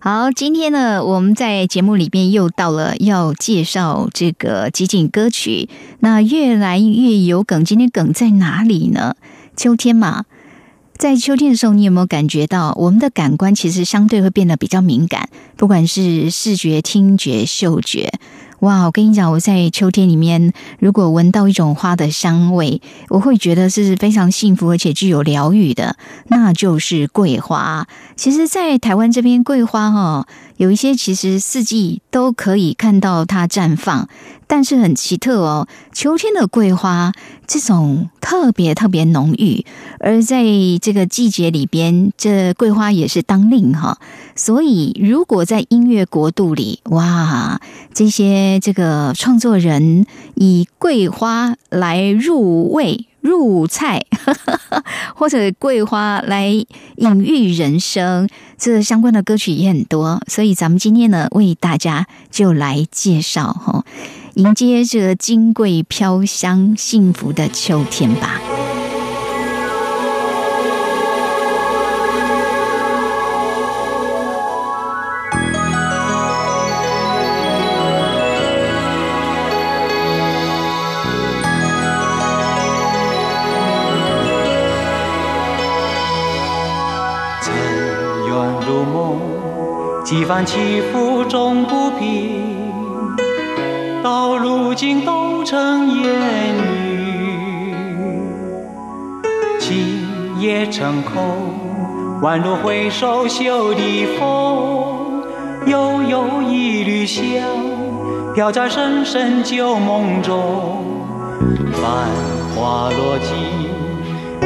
好，今天呢，我们在节目里面又到了要介绍这个集锦歌曲。那越来越有梗，今天梗在哪里呢？秋天嘛，在秋天的时候，你有没有感觉到我们的感官其实相对会变得比较敏感，不管是视觉、听觉、嗅觉。哇，我跟你讲，我在秋天里面，如果闻到一种花的香味，我会觉得是非常幸福而且具有疗愈的，那就是桂花。其实，在台湾这边，桂花哈有一些其实四季都可以看到它绽放。但是很奇特哦，秋天的桂花这种特别特别浓郁，而在这个季节里边，这桂花也是当令哈。所以，如果在音乐国度里，哇，这些这个创作人以桂花来入味。入菜，或者桂花来隐喻人生，这相关的歌曲也很多。所以，咱们今天呢，为大家就来介绍哈。迎接这金桂飘香、幸福的秋天吧。几番起伏终不平。到如今都成烟雨，情也成空，宛若回首袖的风，悠悠一缕香，飘在深深旧梦中。繁花落尽，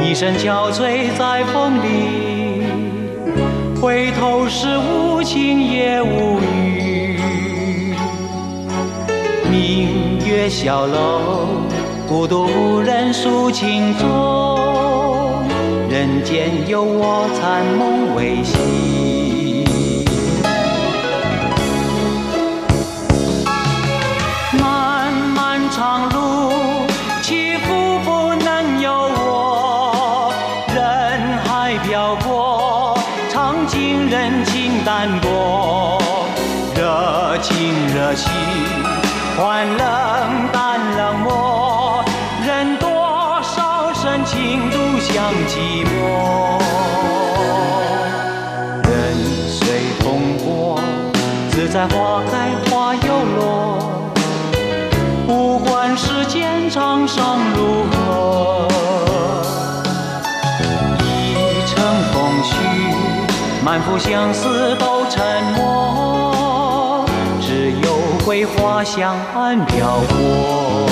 一身憔悴在风里，回头时无情也无语。明月小楼，孤独无人诉情衷。人间有我残梦未醒。心。欢冷淡冷漠，任多少深情独向寂寞。任随风过，自在花开花又落。不管世间沧桑如何，一程风絮，满腹相思都沉默。香岸飘过。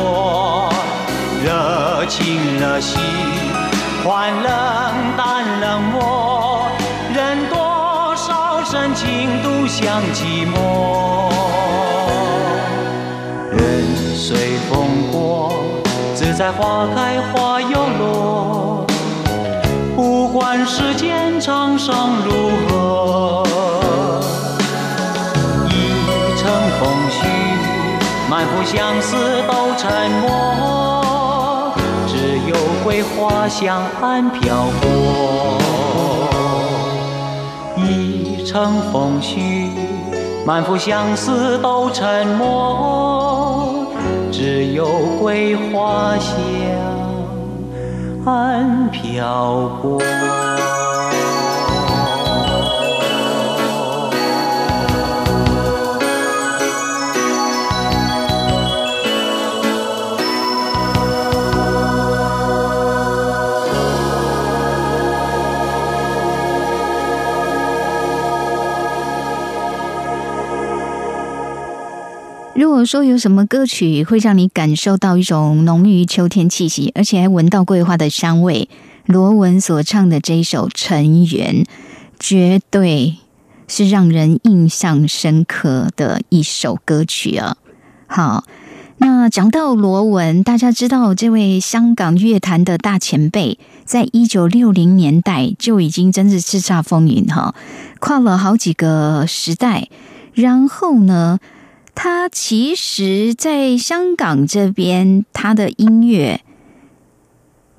我，热情热心，欢冷淡冷漠，任多少深情独向寂寞。任随风过，自在花开花又落，不管世间沧桑如何。相思都沉默，只有桂花香暗飘过。一程风絮，满腹相思都沉默，只有桂花香暗飘过。说有什么歌曲会让你感受到一种浓郁秋天气息，而且还闻到桂花的香味，罗文所唱的这一首《尘缘》，绝对是让人印象深刻的一首歌曲啊！好，那讲到罗文，大家知道这位香港乐坛的大前辈，在一九六零年代就已经真是叱咤风云哈，跨了好几个时代，然后呢？他其实，在香港这边，他的音乐，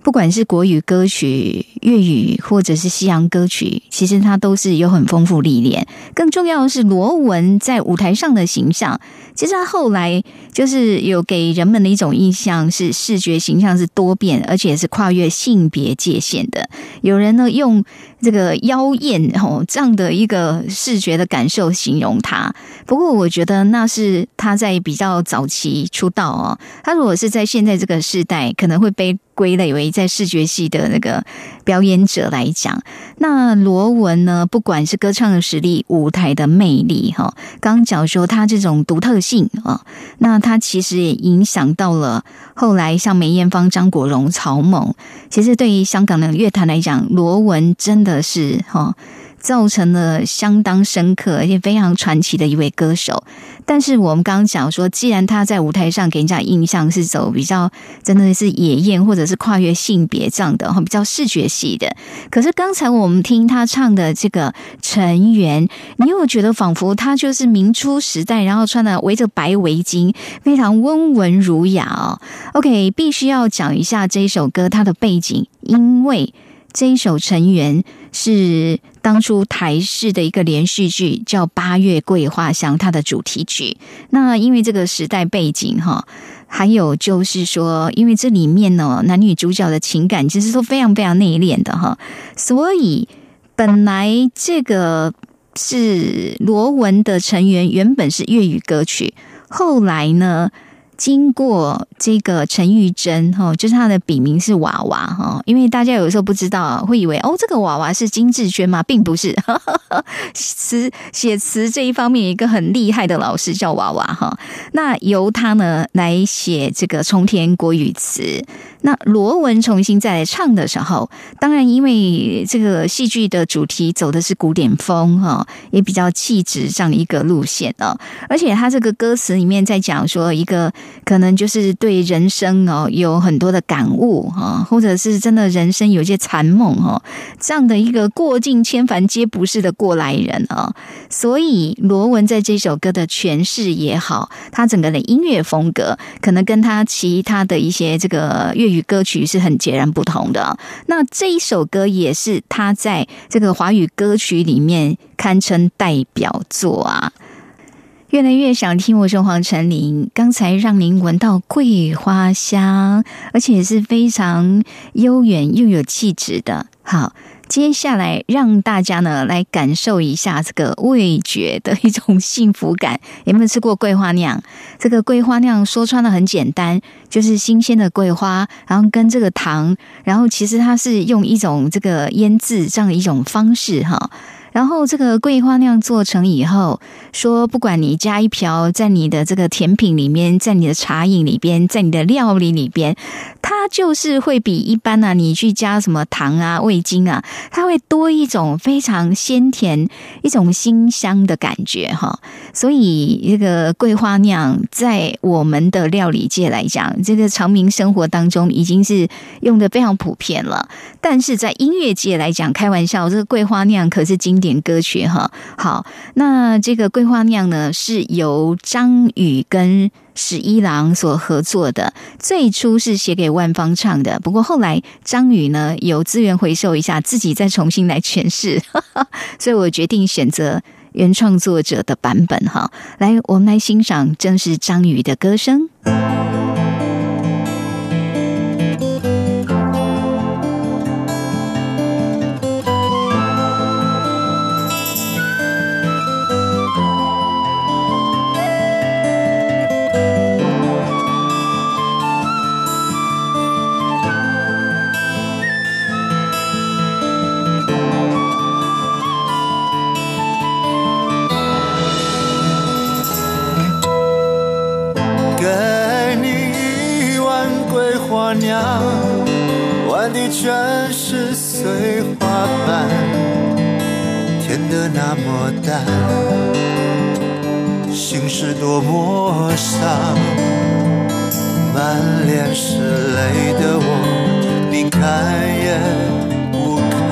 不管是国语歌曲、粤语或者是西洋歌曲，其实他都是有很丰富历练。更重要的是，罗文在舞台上的形象。其实他后来就是有给人们的一种印象是视觉形象是多变，而且是跨越性别界限的。有人呢用这个妖艳哦这样的一个视觉的感受形容他。不过我觉得那是他在比较早期出道哦。他如果是在现在这个时代，可能会被归类为在视觉系的那个表演者来讲。那罗文呢，不管是歌唱的实力、舞台的魅力哈，刚讲说他这种独特性。性啊，那他其实也影响到了后来像梅艳芳、张国荣、曹猛。其实对于香港的乐坛来讲，罗文真的是哈。造成了相当深刻而且非常传奇的一位歌手，但是我们刚刚讲说，既然他在舞台上给人家印象是走比较真的是野艳或者是跨越性别这样的，比较视觉系的，可是刚才我们听他唱的这个成员，你有觉得仿佛他就是明初时代，然后穿的围着白围巾，非常温文儒雅哦。OK，必须要讲一下这一首歌它的背景，因为这一首成员是。当初台视的一个连续剧叫《八月桂花香》，它的主题曲。那因为这个时代背景哈，还有就是说，因为这里面呢男女主角的情感其实都非常非常内敛的哈，所以本来这个是罗文的成员原本是粤语歌曲，后来呢。经过这个陈玉珍哈，就是他的笔名是娃娃哈，因为大家有时候不知道，会以为哦，这个娃娃是金志娟吗？并不是，词写词这一方面一个很厉害的老师叫娃娃哈。那由他呢来写这个冲天国语词。那罗文重新再来唱的时候，当然因为这个戏剧的主题走的是古典风哈，也比较气质这样的一个路线哦。而且他这个歌词里面在讲说一个可能就是对人生哦有很多的感悟哈，或者是真的人生有些残梦哈，这样的一个过尽千帆皆不是的过来人啊。所以罗文在这首歌的诠释也好，他整个的音乐风格可能跟他其他的一些这个乐。与歌曲是很截然不同的。那这一首歌也是他在这个华语歌曲里面堪称代表作啊！越来越想听，我是黄晨林。刚才让您闻到桂花香，而且是非常悠远又有气质的。好。接下来让大家呢来感受一下这个味觉的一种幸福感。有没有吃过桂花酿？这个桂花酿说穿了很简单，就是新鲜的桂花，然后跟这个糖，然后其实它是用一种这个腌制这样的一种方式哈。然后这个桂花酿做成以后，说不管你加一瓢在你的这个甜品里面，在你的茶饮里边，在你的料理里边，它就是会比一般呢，你去加什么糖啊、味精啊，它会多一种非常鲜甜、一种馨香的感觉哈。所以这个桂花酿在我们的料理界来讲，这个长明生活当中已经是用的非常普遍了。但是在音乐界来讲，开玩笑，这个桂花酿可是经典歌曲哈，好，那这个桂花酿呢，是由张宇跟史一郎所合作的，最初是写给万芳唱的，不过后来张宇呢有资源回收一下，自己再重新来诠释，所以我决定选择原创作者的版本哈。来，我们来欣赏，正是张宇的歌声。全是碎花瓣，甜得那么淡，心事多么伤。满脸是泪的我，你看也不看。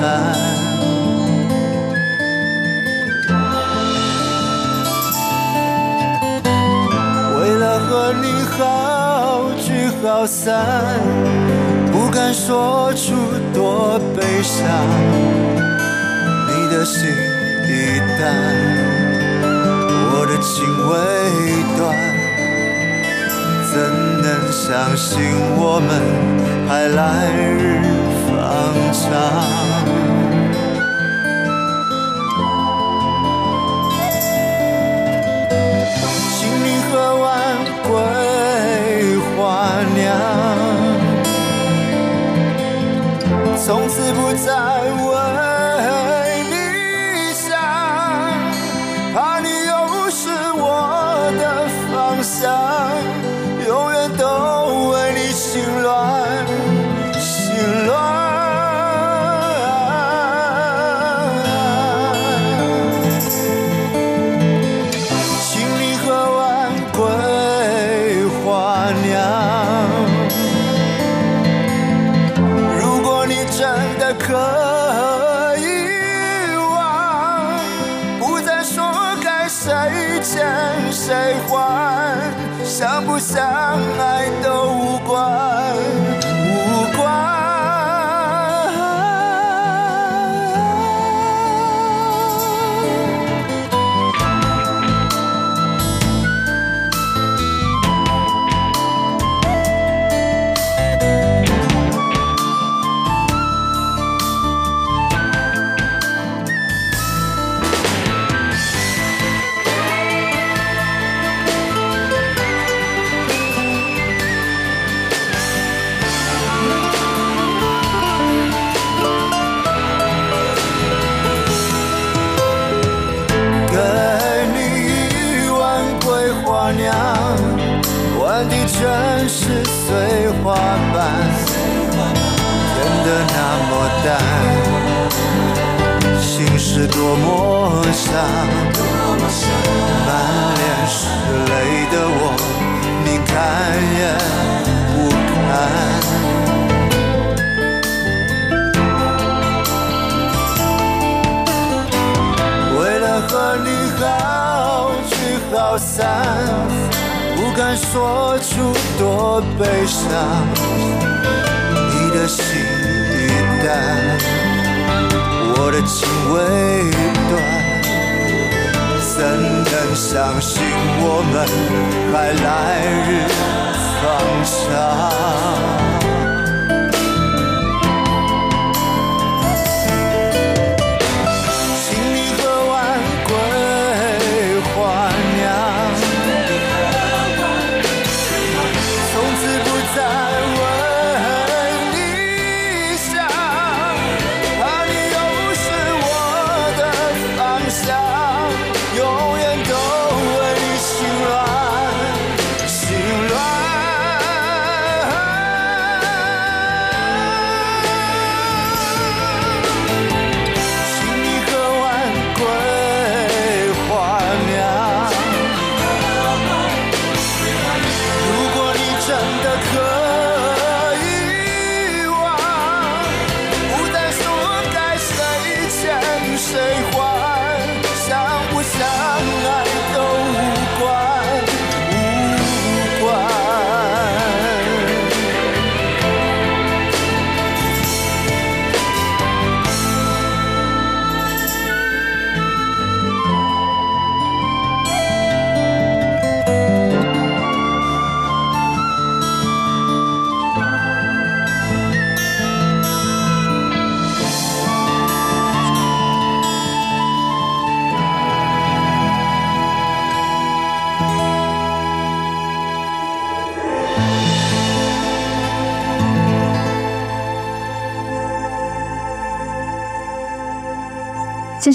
为了和你好聚好散。不敢说出多悲伤，你的心已淡，我的情未断，怎能相信我们还来日方长？请你喝完桂花酿从此不再问。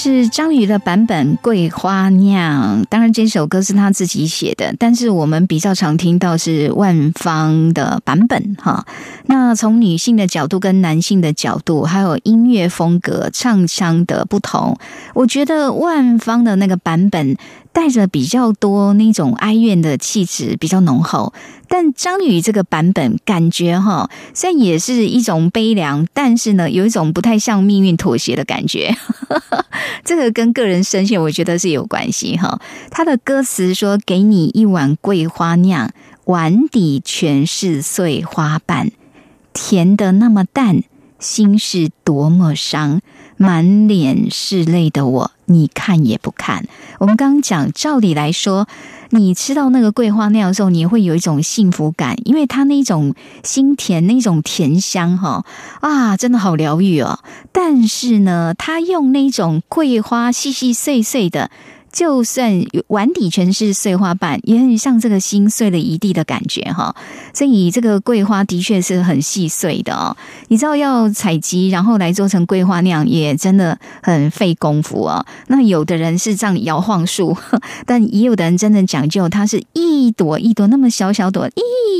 是张宇的版本《桂花酿》，当然这首歌是他自己写的，但是我们比较常听到是万芳的版本哈。那从女性的角度跟男性的角度，还有音乐风格、唱腔的不同，我觉得万芳的那个版本。带着比较多那种哀怨的气质，比较浓厚。但张宇这个版本感觉哈，虽然也是一种悲凉，但是呢，有一种不太向命运妥协的感觉。这个跟个人声线，我觉得是有关系哈。他的歌词说：“给你一碗桂花酿，碗底全是碎花瓣，甜的那么淡，心是多么伤。”满脸是泪的我，你看也不看。我们刚刚讲，照理来说，你吃到那个桂花酿的时候，你会有一种幸福感，因为它那种心甜，那种甜香，哈啊，真的好疗愈哦。但是呢，它用那种桂花细细碎碎的。就算碗底全是碎花瓣，也很像这个心碎了一地的感觉哈。所以这个桂花的确是很细碎的哦。你知道要采集，然后来做成桂花酿，也真的很费功夫啊。那有的人是这样摇晃树，但也有的人真的讲究，它是一朵一朵那么小小朵，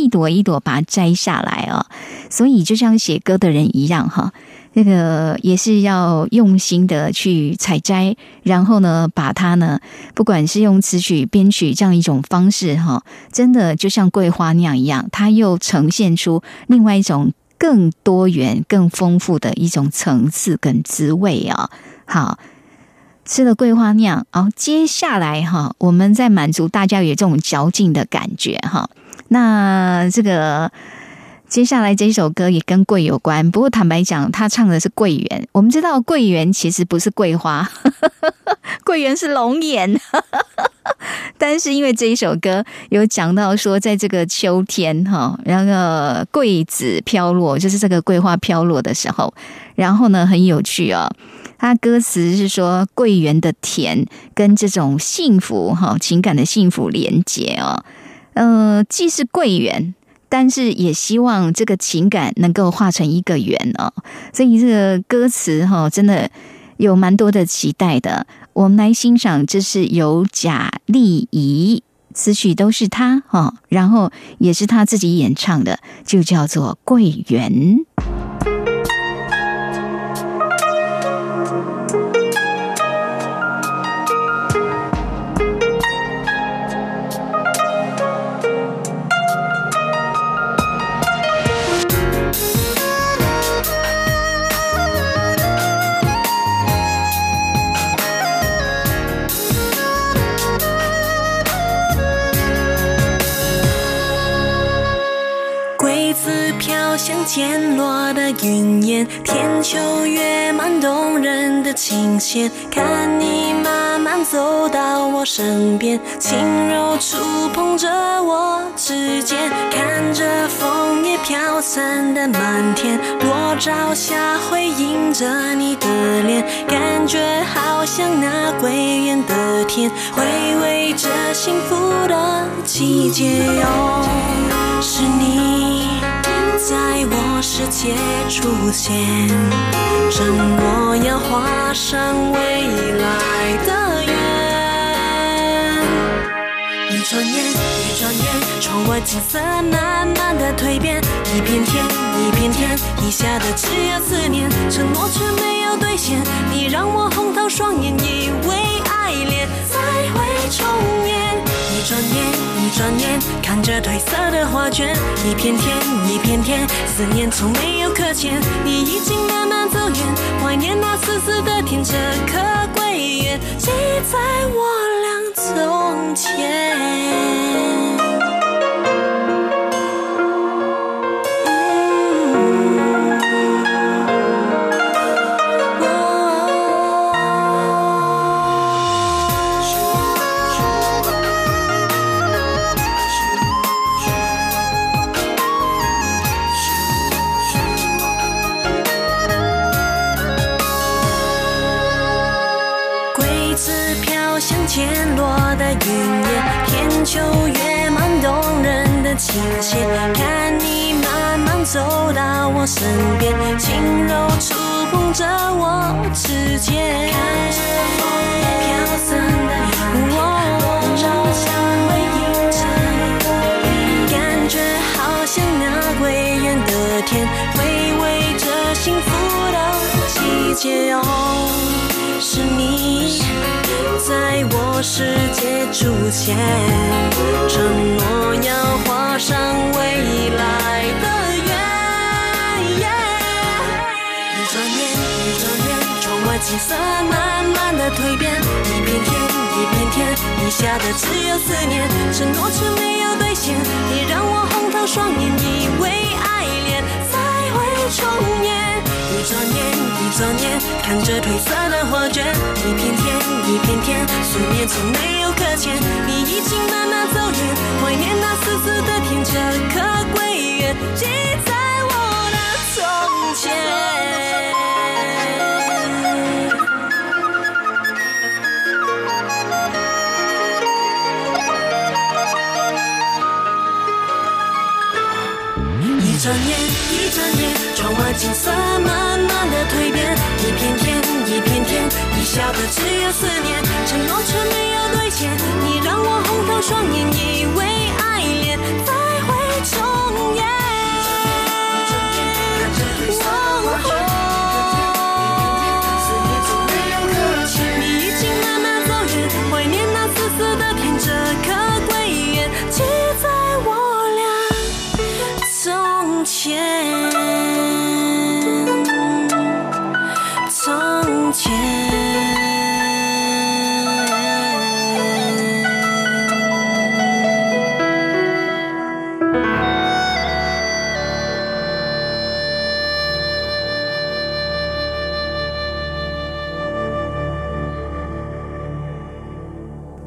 一朵一朵把它摘下来啊。所以就像写歌的人一样哈。那个也是要用心的去采摘，然后呢，把它呢，不管是用词曲编曲这样一种方式，哈，真的就像桂花酿一样，它又呈现出另外一种更多元、更丰富的一种层次跟滋味啊！好，吃了桂花酿，好，接下来哈，我们再满足大家有这种嚼劲的感觉哈，那这个。接下来这一首歌也跟桂有关，不过坦白讲，他唱的是桂圆。我们知道桂圆其实不是桂花，桂圆是龙眼。但是因为这一首歌有讲到说，在这个秋天哈，然后桂子飘落，就是这个桂花飘落的时候，然后呢很有趣啊，他歌词是说桂圆的甜跟这种幸福哈情感的幸福连结啊，呃，既是桂圆。但是也希望这个情感能够化成一个圆哦，所以这个歌词哈，真的有蛮多的期待的。我们来欣赏，这是由贾丽怡词曲都是他哈，然后也是他自己演唱的，就叫做《桂圆》。渐落的云烟，天秋月满动人的琴弦。看你慢慢走到我身边，轻柔触碰着我指尖，看着枫叶飘散的满天，落朝下回映着你的脸，感觉好像那归远的天，回味着幸福的季节哟，是你。在我世界出现，承诺要画上未来的圆。一转眼，一转眼，窗外景色慢慢的蜕变，一片天，一片天，遗下的只有思念，承诺却没有兑现。你让我红透双眼，以为爱恋再会重演。一转眼，一转眼，看着褪色的画卷，一片天，一片天，思念从没有搁浅。你已经慢慢走远，怀念那丝丝的甜，这颗归圆，记在我俩从前。秋月满，动人的情节。看你慢慢走到我身边，轻柔触碰着我指尖。看着枫叶飘散的天，我。感觉好像那桂圆的甜，回味着幸福的季节哦。是你在我世界出现，承诺要画上未来的圆。一转眼，一转眼，窗外景色慢慢的蜕变，一片天，一片天，你下的只有思念，承诺却没有兑现，你让我红透双眼，以为爱恋才会重演。一转眼，一转眼，看着褪色的画卷，一片天，一片天，思念从没有搁浅，你已经慢慢走远，怀念那丝丝的天，这颗归圆，记在我的从前。一转眼，一转眼，窗外景色慢慢的蜕变，一片天，一片天，你笑的只有思念，承诺却没有兑现，你让我红透双眼，以为爱恋再会重演。前。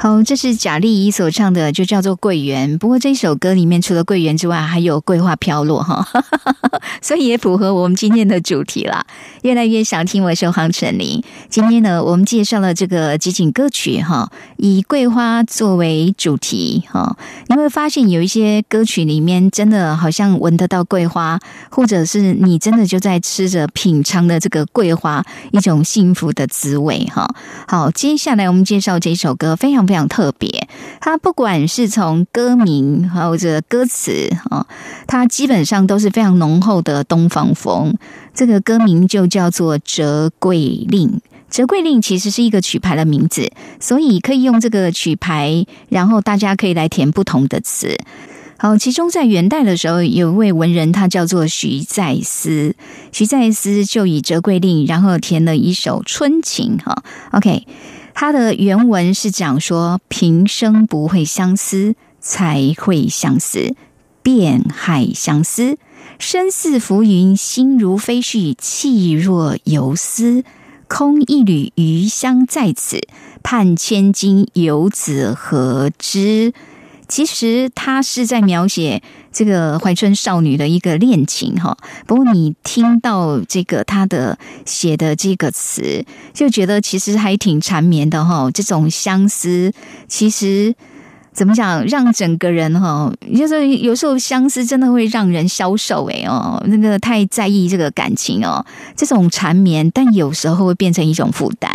好，这是贾丽仪所唱的，就叫做《桂圆》。不过这首歌里面除了桂圆之外，还有桂花飘落哈，所以也符合我们今天的主题啦。越来越想听我是黄晨林。今天呢，我们介绍了这个集锦歌曲哈，以桂花作为主题哈。你会发现有一些歌曲里面真的好像闻得到桂花，或者是你真的就在吃着品尝的这个桂花一种幸福的滋味哈。好，接下来我们介绍这首歌，非常非常特别。它不管是从歌名或者歌词啊，它基本上都是非常浓厚的东方风。这个歌名就叫做《折桂令》。折桂令其实是一个曲牌的名字，所以可以用这个曲牌，然后大家可以来填不同的词。好，其中在元代的时候，有一位文人，他叫做徐再思。徐再思就以《折桂令》，然后填了一首《春情》哈。OK，它的原文是讲说：平生不会相思，才会相思，遍海相思。身似浮云，心如飞絮，气若游丝。空一缕余香在此，盼千金游子何之？其实他是在描写这个怀春少女的一个恋情哈。不过你听到这个他的写的这个词，就觉得其实还挺缠绵的哈。这种相思，其实。怎么讲？让整个人哈，就是有时候相思真的会让人消瘦哎哦，那个太在意这个感情哦，这种缠绵，但有时候会变成一种负担。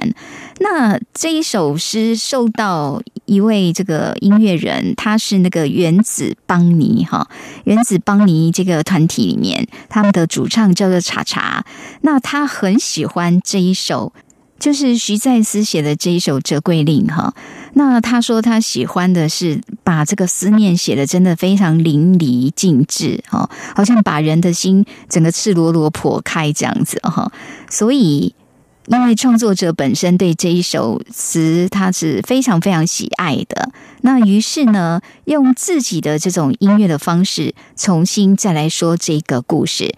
那这一首诗受到一位这个音乐人，他是那个原子邦尼哈，原子邦尼这个团体里面，他们的主唱叫做查查，那他很喜欢这一首。就是徐再思写的这一首《折桂令》哈，那他说他喜欢的是把这个思念写的真的非常淋漓尽致哈，好像把人的心整个赤裸裸剖开这样子哈。所以，因为创作者本身对这一首词他是非常非常喜爱的，那于是呢，用自己的这种音乐的方式重新再来说这个故事。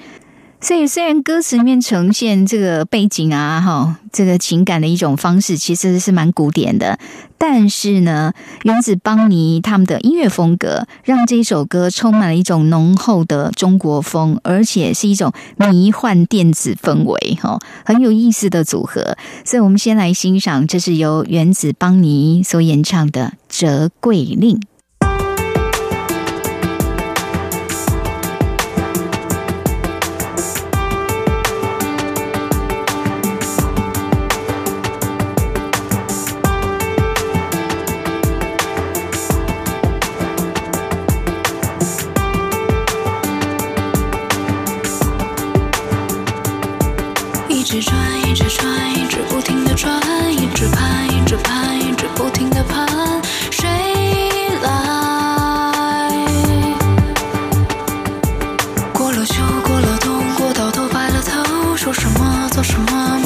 所以，虽然歌词面呈现这个背景啊，哈，这个情感的一种方式，其实是蛮古典的，但是呢，原子邦尼他们的音乐风格，让这首歌充满了一种浓厚的中国风，而且是一种迷幻电子氛围，哈，很有意思的组合。所以，我们先来欣赏，这是由原子邦尼所演唱的《折桂令》。什么做什么，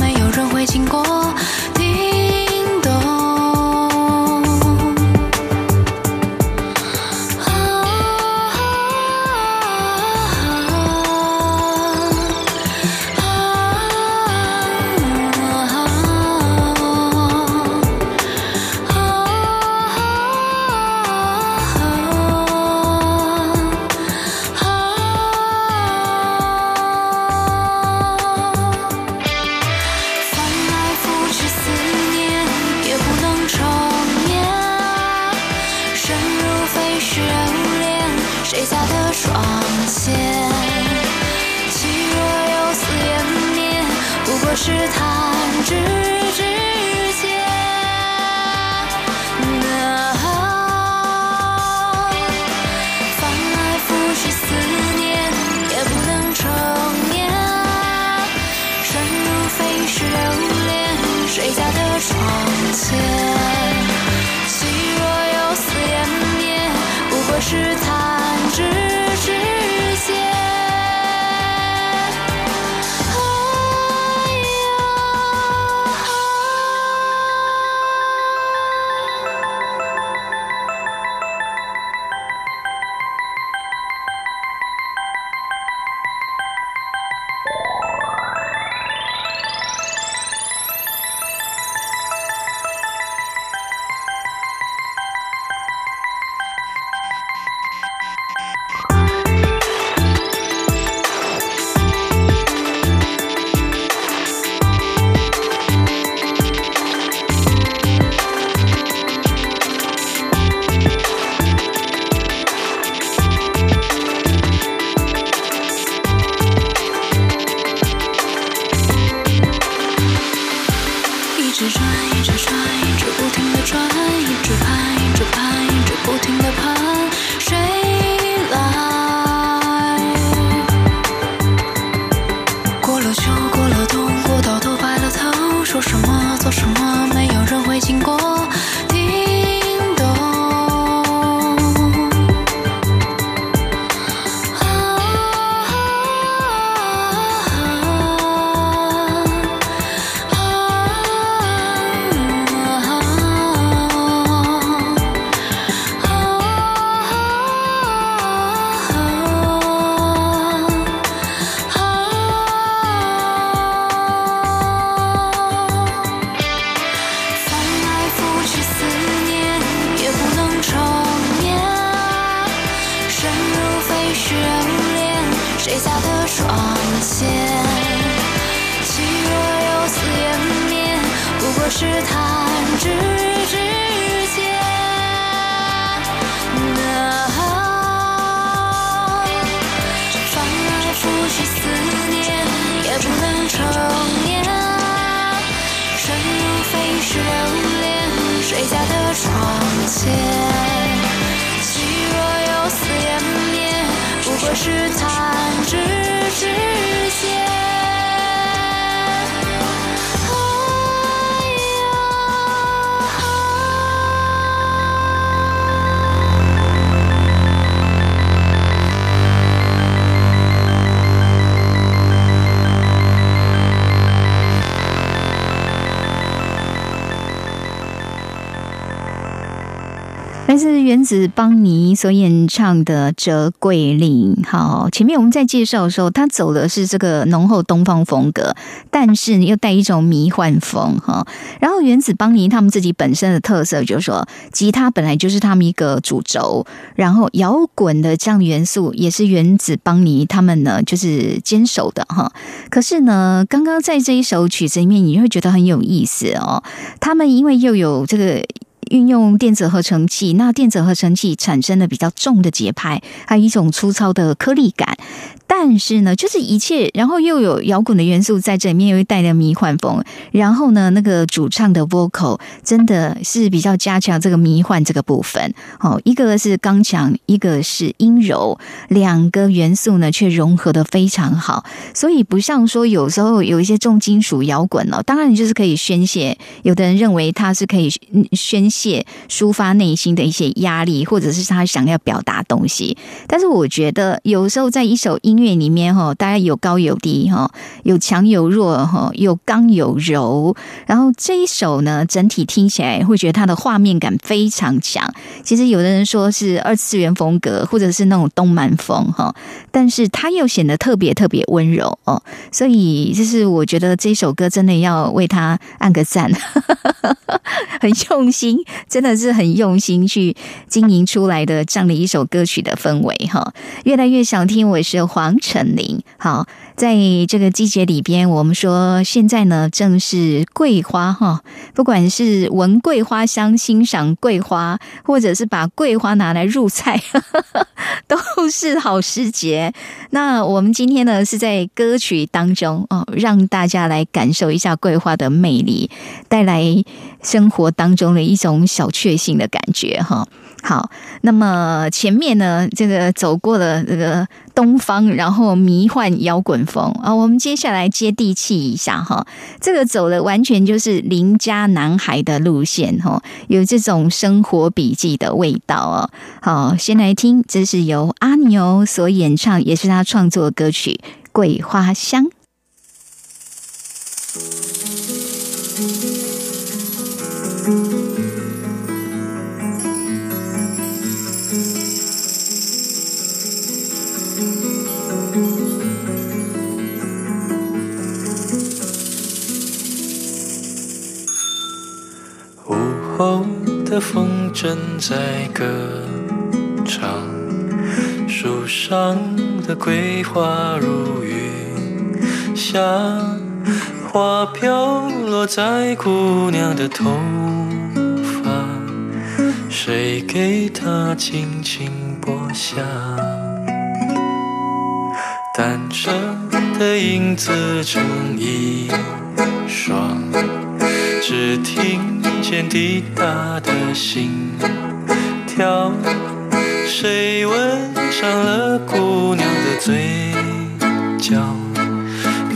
是原子邦尼所演唱的《折桂林》。好，前面我们在介绍的时候，他走的是这个浓厚东方风格，但是又带一种迷幻风哈。然后原子邦尼他们自己本身的特色就是说，吉他本来就是他们一个主轴，然后摇滚的这样元素也是原子邦尼他们呢就是坚守的哈。可是呢，刚刚在这一首曲子里面，你会觉得很有意思哦。他们因为又有这个。运用电子合成器，那电子合成器产生了比较重的节拍，还有一种粗糙的颗粒感。但是呢，就是一切，然后又有摇滚的元素在这里面，又带着迷幻风，然后呢，那个主唱的 vocal 真的是比较加强这个迷幻这个部分。哦，一个是刚强，一个是阴柔，两个元素呢却融合的非常好，所以不像说有时候有一些重金属摇滚哦，当然你就是可以宣泄，有的人认为它是可以宣泄、抒发内心的一些压力，或者是他想要表达东西。但是我觉得有时候在一首音乐里面哈，大家有高有低哈，有强有弱哈，有刚有柔，然后这一首呢，整体听起来会觉得它的画面感非常强。其实有的人说是二次元风格，或者是那种动漫风哈，但是它又显得特别特别温柔哦，所以就是我觉得这首歌真的要为他按个赞，很用心，真的是很用心去经营出来的这样的一首歌曲的氛围哈。越来越想听，我是黄成林。好，在这个季节里边，我们说现在呢正是桂花哈，不管是闻桂花香、欣赏桂花，或者是把桂花拿来入菜，都是好时节。那我们今天呢是在歌曲当中哦，让大家来感受一下桂花的魅力，带来生活当中的一种小确幸的感觉哈。好，那么前面呢，这个走过了这个东方，然后迷幻摇滚风啊，我们接下来接地气一下哈。这个走的完全就是邻家男孩的路线哈，有这种生活笔记的味道哦。好，先来听，这是由阿牛所演唱，也是他创作歌曲《桂花香》。后的风筝在歌唱，树上的桂花如雨下，花飘落在姑娘的头发，谁给她轻轻拨下？单车的影子成一双，只听见滴答的心跳。谁吻上了姑娘的嘴角？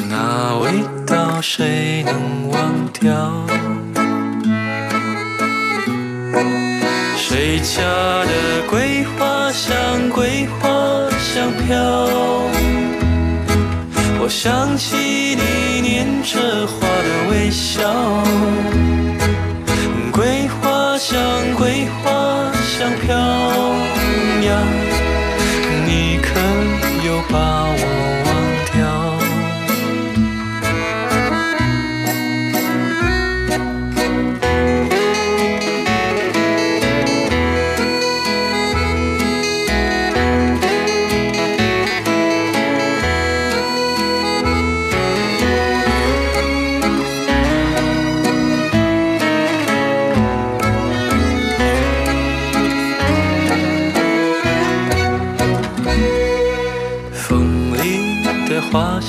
那味道谁能忘掉？谁家的桂花香，桂花香飘？我想起你念着花微笑，桂花香，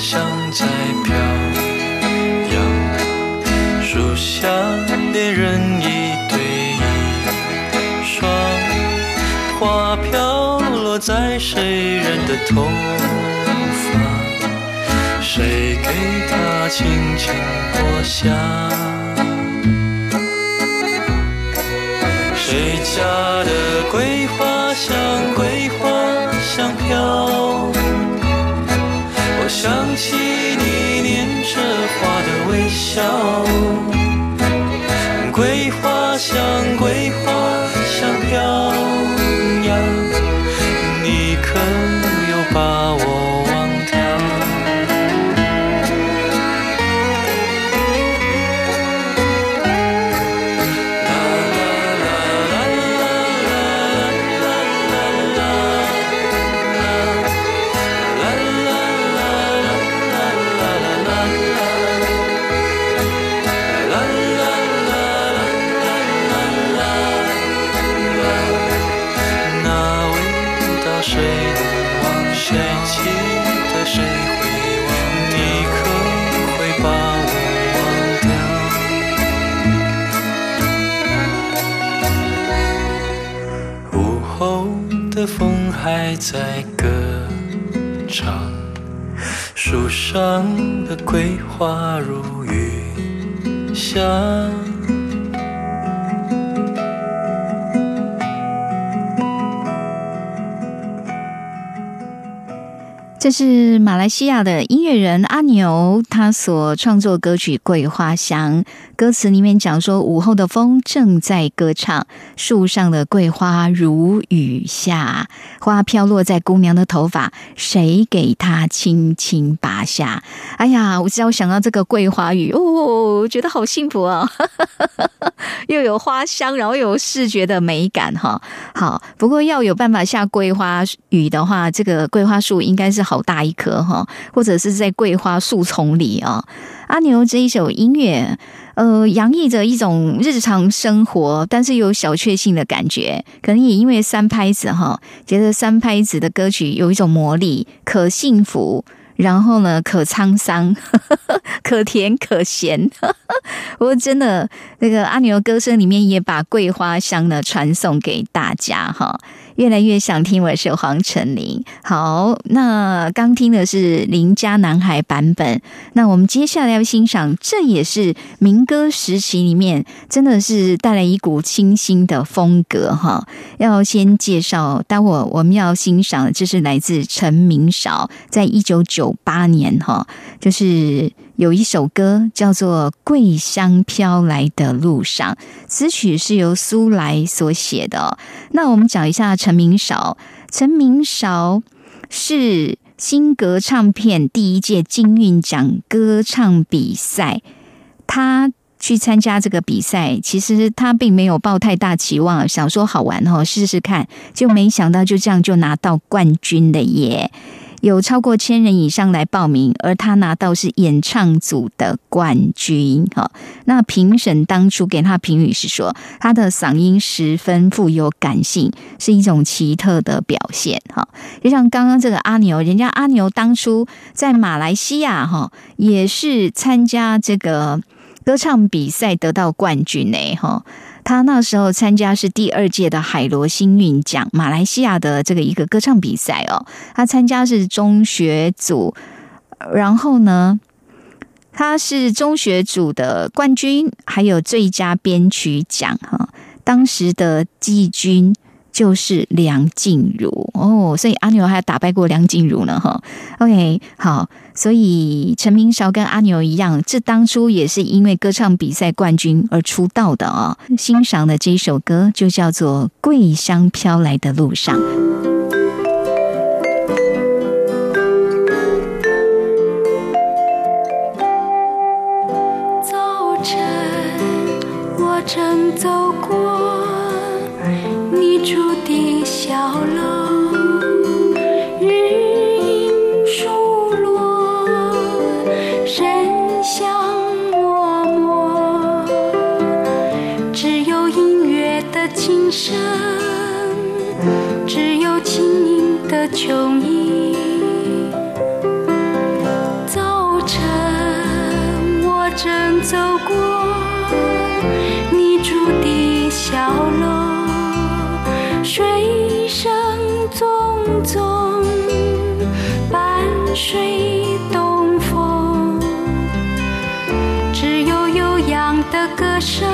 香在飘扬，树下恋人一对一双，花飘落在谁人的头发？谁给它轻轻落下？谁家的桂花香，桂花香飘？想起你念着花的微笑，桂花香，桂花还在歌唱，树上的桂花如雨下。这是马来西亚的音乐人阿牛，他所创作歌曲《桂花香》。歌词里面讲说，午后的风正在歌唱，树上的桂花如雨下，花飘落在姑娘的头发，谁给她轻轻拔下？哎呀，我只要想到这个桂花雨，哦，觉得好幸福啊！又有花香，然后又有视觉的美感，哈。好，不过要有办法下桂花雨的话，这个桂花树应该是好好大一棵，哈，或者是在桂花树丛里啊。阿牛这一首音乐。呃，洋溢着一种日常生活，但是有小确幸的感觉。可能也因为三拍子哈，觉得三拍子的歌曲有一种魔力，可幸福，然后呢，可沧桑，可甜可咸。我真的那个阿牛歌声里面也把桂花香呢传送给大家哈。越来越想听，我是黄晨林。好，那刚听的是邻家男孩版本。那我们接下来要欣赏，这也是民歌时期里面，真的是带来一股清新的风格哈。要先介绍，待会我们要欣赏的，这是来自陈明韶，在一九九八年哈，就是。有一首歌叫做《桂香飘来的路上》，词曲是由苏来所写的。那我们讲一下陈明韶。陈明韶是新格唱片第一届金韵奖歌唱比赛，他去参加这个比赛，其实他并没有抱太大期望，想说好玩哦，试试看，就没想到就这样就拿到冠军的耶。有超过千人以上来报名，而他拿到是演唱组的冠军。哈，那评审当初给他评语是说，他的嗓音十分富有感性，是一种奇特的表现。哈，就像刚刚这个阿牛，人家阿牛当初在马来西亚哈，也是参加这个歌唱比赛得到冠军呢。哈。他那时候参加是第二届的海螺星运奖，马来西亚的这个一个歌唱比赛哦。他参加是中学组，然后呢，他是中学组的冠军，还有最佳编曲奖哈。当时的季军。就是梁静茹哦，所以阿牛还打败过梁静茹呢哈。OK，好，所以陈明韶跟阿牛一样，这当初也是因为歌唱比赛冠军而出道的啊。欣赏的这一首歌就叫做《桂香飘来的路上》。早晨，我正走过你。住的小楼，琴声，只有轻盈的秋音。早晨，我正走过你住的小楼。水声淙淙，伴随东风，只有悠扬的歌声，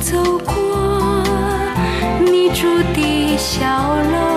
走过你住的小楼，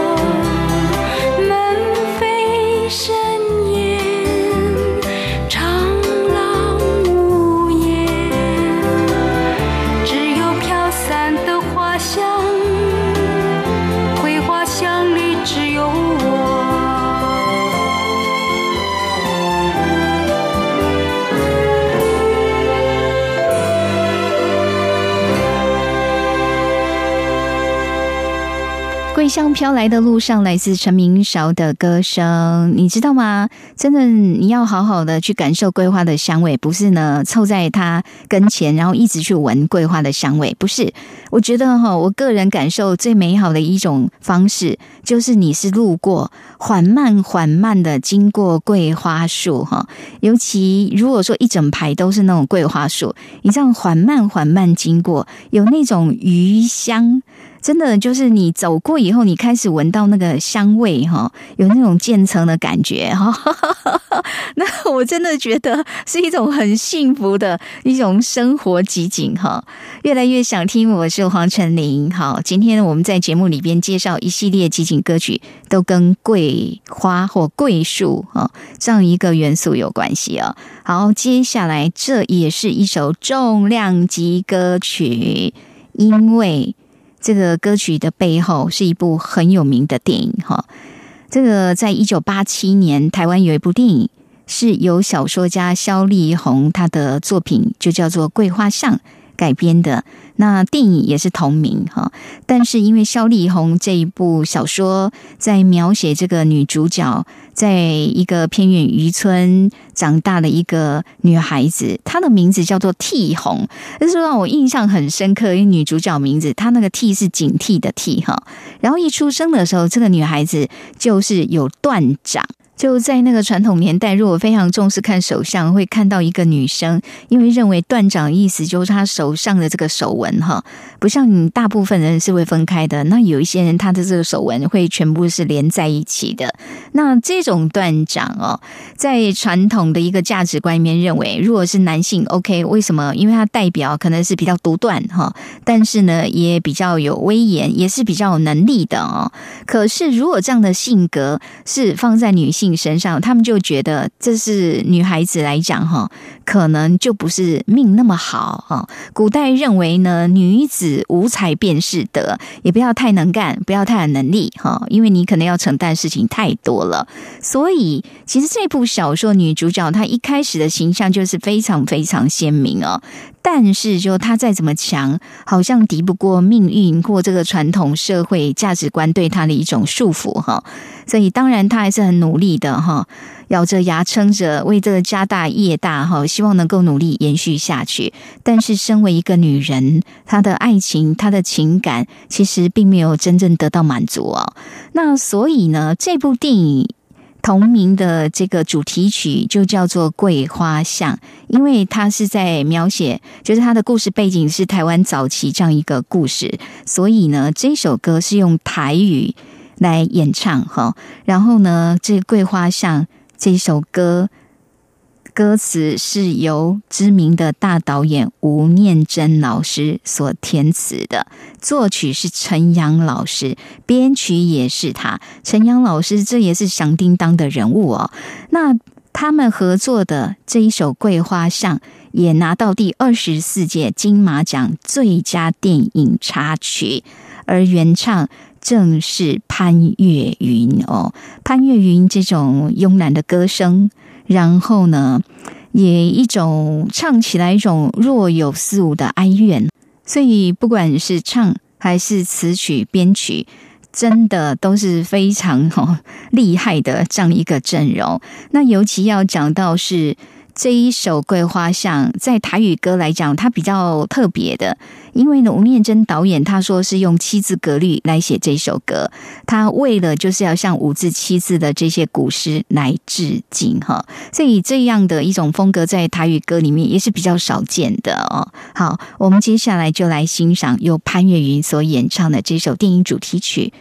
香飘来的路上，来自陈明韶的歌声，你知道吗？真的，你要好好的去感受桂花的香味，不是呢凑在它跟前，然后一直去闻桂花的香味，不是。我觉得哈，我个人感受最美好的一种方式，就是你是路过，缓慢缓慢的经过桂花树哈，尤其如果说一整排都是那种桂花树，你这样缓慢缓慢经过，有那种余香。真的就是你走过以后，你开始闻到那个香味哈，有那种渐层的感觉哈。那我真的觉得是一种很幸福的一种生活集锦哈。越来越想听，我是黄晨林。好，今天我们在节目里边介绍一系列集锦歌曲，都跟桂花或桂树哈这样一个元素有关系哦。好，接下来这也是一首重量级歌曲，因为。这个歌曲的背后是一部很有名的电影哈。这个在一九八七年，台湾有一部电影是由小说家萧丽红他的作品就叫做《桂花巷》改编的。那电影也是同名哈，但是因为萧丽红这一部小说在描写这个女主角在一个偏远渔村长大的一个女孩子，她的名字叫做替红，这是让我印象很深刻。因为女主角名字她那个替是警惕的替哈，然后一出生的时候，这个女孩子就是有断掌。就在那个传统年代，如果非常重视看手相，会看到一个女生，因为认为断掌意思就是她手上的这个手纹哈，不像你大部分人是会分开的。那有一些人他的这个手纹会全部是连在一起的。那这种断掌哦，在传统的一个价值观里面认为，如果是男性，OK，为什么？因为它代表可能是比较独断哈，但是呢也比较有威严，也是比较有能力的哦。可是如果这样的性格是放在女性，身上，他们就觉得这是女孩子来讲哈，可能就不是命那么好啊。古代认为呢，女子无才便是德，也不要太能干，不要太有能力哈，因为你可能要承担事情太多了。所以，其实这部小说女主角她一开始的形象就是非常非常鲜明哦。但是，就她再怎么强，好像敌不过命运或这个传统社会价值观对她的一种束缚哈。所以，当然她还是很努力的哈，咬着牙撑着，为这个家大业大哈，希望能够努力延续下去。但是，身为一个女人，她的爱情、她的情感，其实并没有真正得到满足哦。那所以呢，这部电影。同名的这个主题曲就叫做《桂花巷》，因为它是在描写，就是它的故事背景是台湾早期这样一个故事，所以呢，这首歌是用台语来演唱哈。然后呢，这《桂花巷》这首歌。歌词是由知名的大导演吴念真老师所填词的，作曲是陈阳老师，编曲也是他。陈阳老师这也是响叮当的人物哦。那他们合作的这一首《桂花巷》也拿到第二十四届金马奖最佳电影插曲，而原唱正是潘越云哦。潘越云这种慵懒的歌声。然后呢，也一种唱起来一种若有似无的哀怨，所以不管是唱还是词曲编曲，真的都是非常厉害的这样一个阵容。那尤其要讲到是。这一首《桂花巷》在台语歌来讲，它比较特别的，因为呢，吴念真导演他说是用七字格律来写这首歌，他为了就是要向五字七字的这些古诗来致敬哈，所以这样的一种风格在台语歌里面也是比较少见的哦。好，我们接下来就来欣赏由潘越云所演唱的这首电影主题曲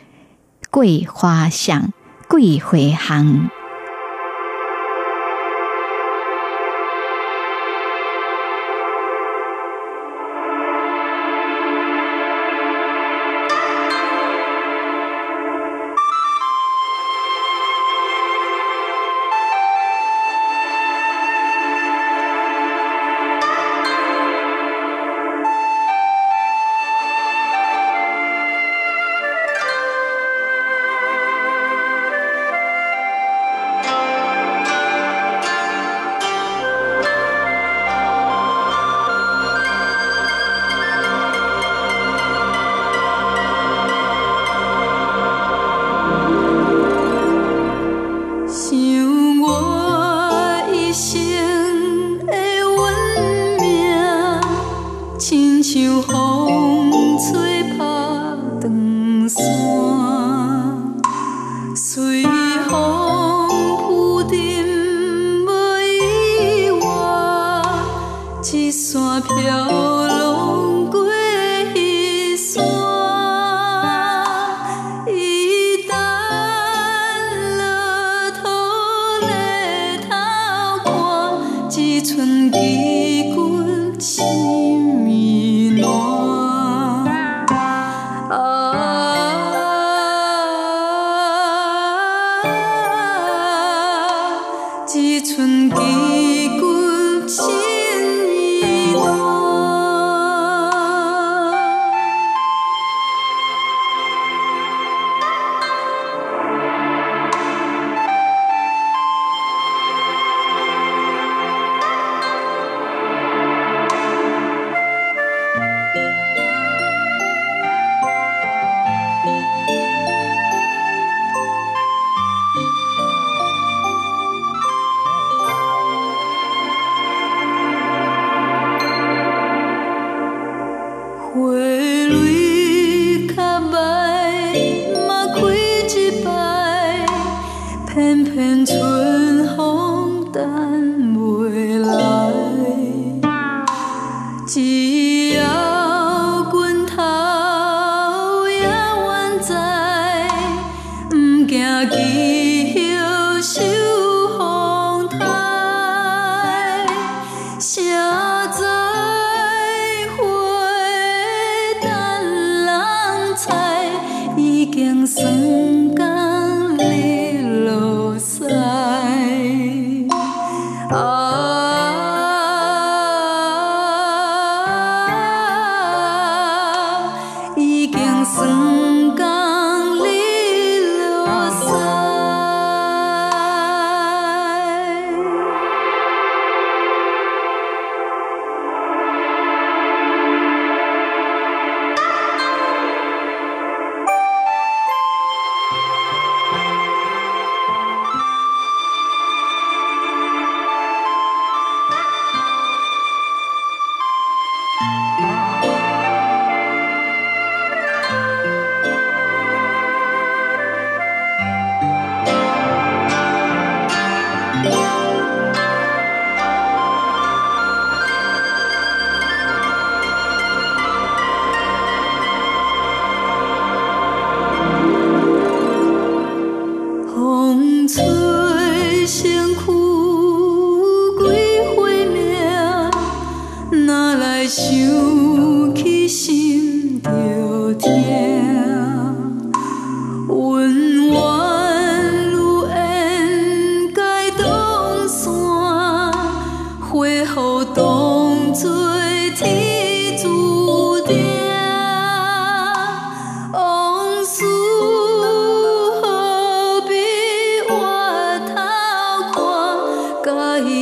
《桂花香，桂花香。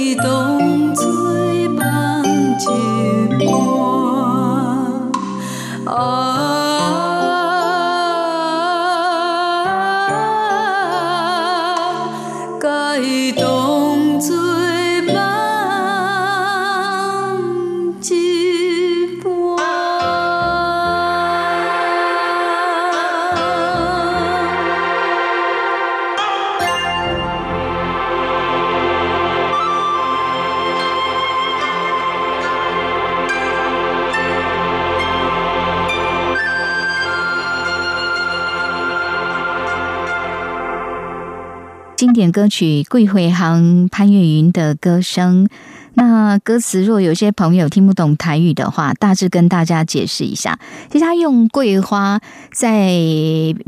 你懂歌曲《桂回航》，潘越云的歌声。那歌词若有些朋友听不懂台语的话，大致跟大家解释一下。其实他用桂花在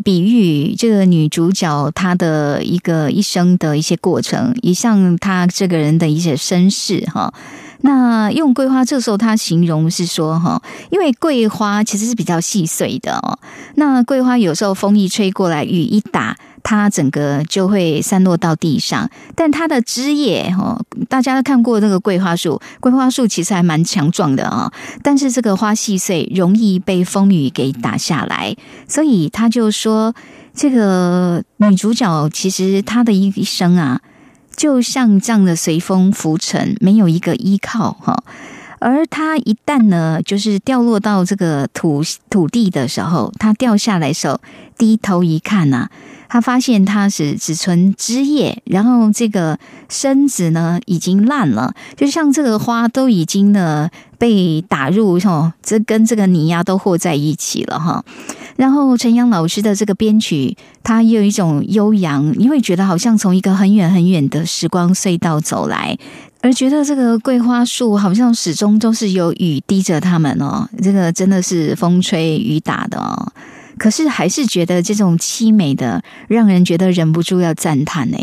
比喻这个女主角她的一个一生的一些过程，也像她这个人的一些身世哈。那用桂花，这时候他形容是说哈，因为桂花其实是比较细碎的哦。那桂花有时候风一吹过来，雨一打。它整个就会散落到地上，但它的枝叶哦，大家都看过那个桂花树，桂花树其实还蛮强壮的啊，但是这个花细碎，容易被风雨给打下来，所以他就说，这个女主角其实她的一生啊，就像这样的随风浮沉，没有一个依靠哈，而她一旦呢，就是掉落到这个土土地的时候，她掉下来时候，低头一看呐。他发现它是只存枝叶，然后这个身子呢已经烂了，就像这个花都已经呢被打入哈，这跟这个泥呀都和在一起了哈。然后陈阳老师的这个编曲，它有一种悠扬，你会觉得好像从一个很远很远的时光隧道走来，而觉得这个桂花树好像始终都是有雨滴着它们哦，这个真的是风吹雨打的哦。可是还是觉得这种凄美的，让人觉得忍不住要赞叹呢。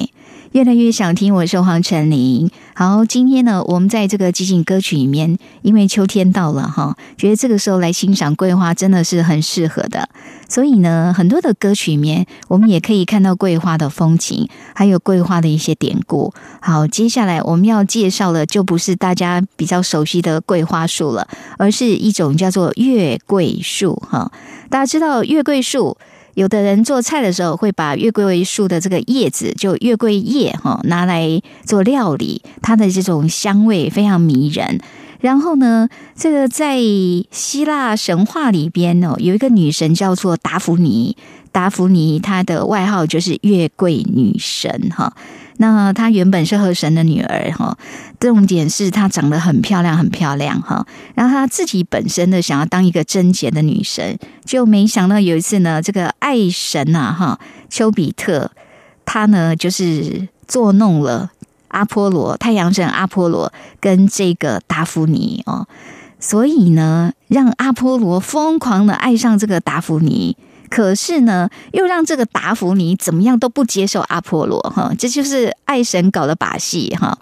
越来越想听我说黄晨林。好，今天呢，我们在这个寂静歌曲里面，因为秋天到了哈，觉得这个时候来欣赏桂花真的是很适合的。所以呢，很多的歌曲里面，我们也可以看到桂花的风情，还有桂花的一些典故。好，接下来我们要介绍的就不是大家比较熟悉的桂花树了，而是一种叫做月桂树哈。大家知道月桂树。有的人做菜的时候会把月桂树的这个叶子，就月桂叶哈，拿来做料理，它的这种香味非常迷人。然后呢，这个在希腊神话里边哦，有一个女神叫做达芙妮，达芙妮她的外号就是月桂女神哈。那她原本是河神的女儿哈，重点是她长得很漂亮，很漂亮哈。然后她自己本身呢，想要当一个贞洁的女神，就没想到有一次呢，这个爱神呐哈，丘比特他呢就是作弄了阿波罗，太阳神阿波罗跟这个达芙妮哦，所以呢，让阿波罗疯狂的爱上这个达芙妮。可是呢，又让这个达芙妮怎么样都不接受阿波罗哈，这就是爱神搞的把戏哈，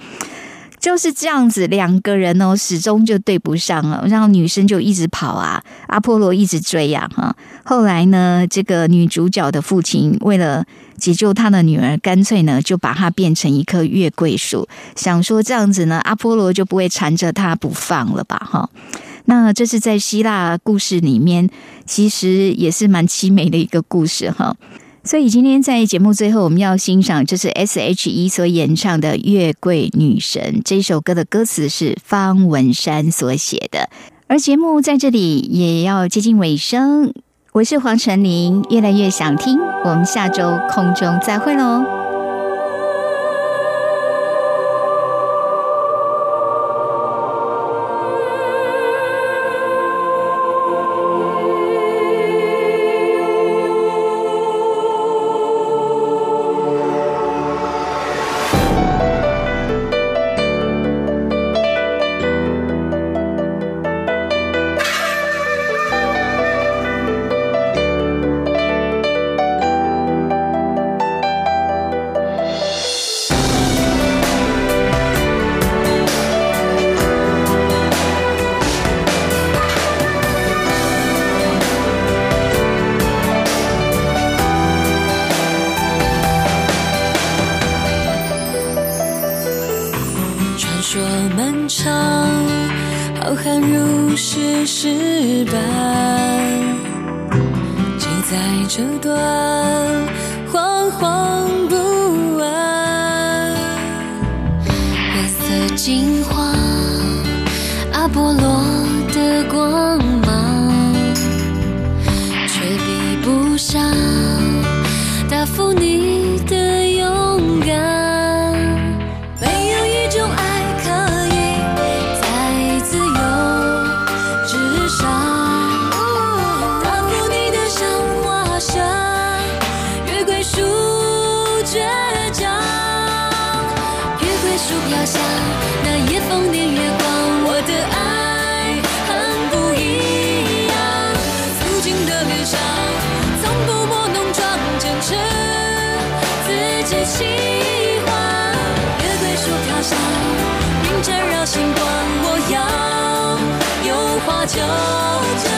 就是这样子，两个人哦始终就对不上了，然后女生就一直跑啊，阿波罗一直追呀哈。后来呢，这个女主角的父亲为了解救他的女儿，干脆呢就把她变成一棵月桂树，想说这样子呢，阿波罗就不会缠着她不放了吧哈。那这是在希腊故事里面，其实也是蛮凄美的一个故事哈。所以今天在节目最后，我们要欣赏这是 S.H.E 所演唱的《月桂女神》这首歌的歌词是方文山所写的。而节目在这里也要接近尾声，我是黄晨林，越来越想听，我们下周空中再会喽。想象那夜风恋月光，我的爱很不一样，曾经的理想从不过浓妆坚持自己喜欢，月桂树飘香，云缠绕星光，我要有花就。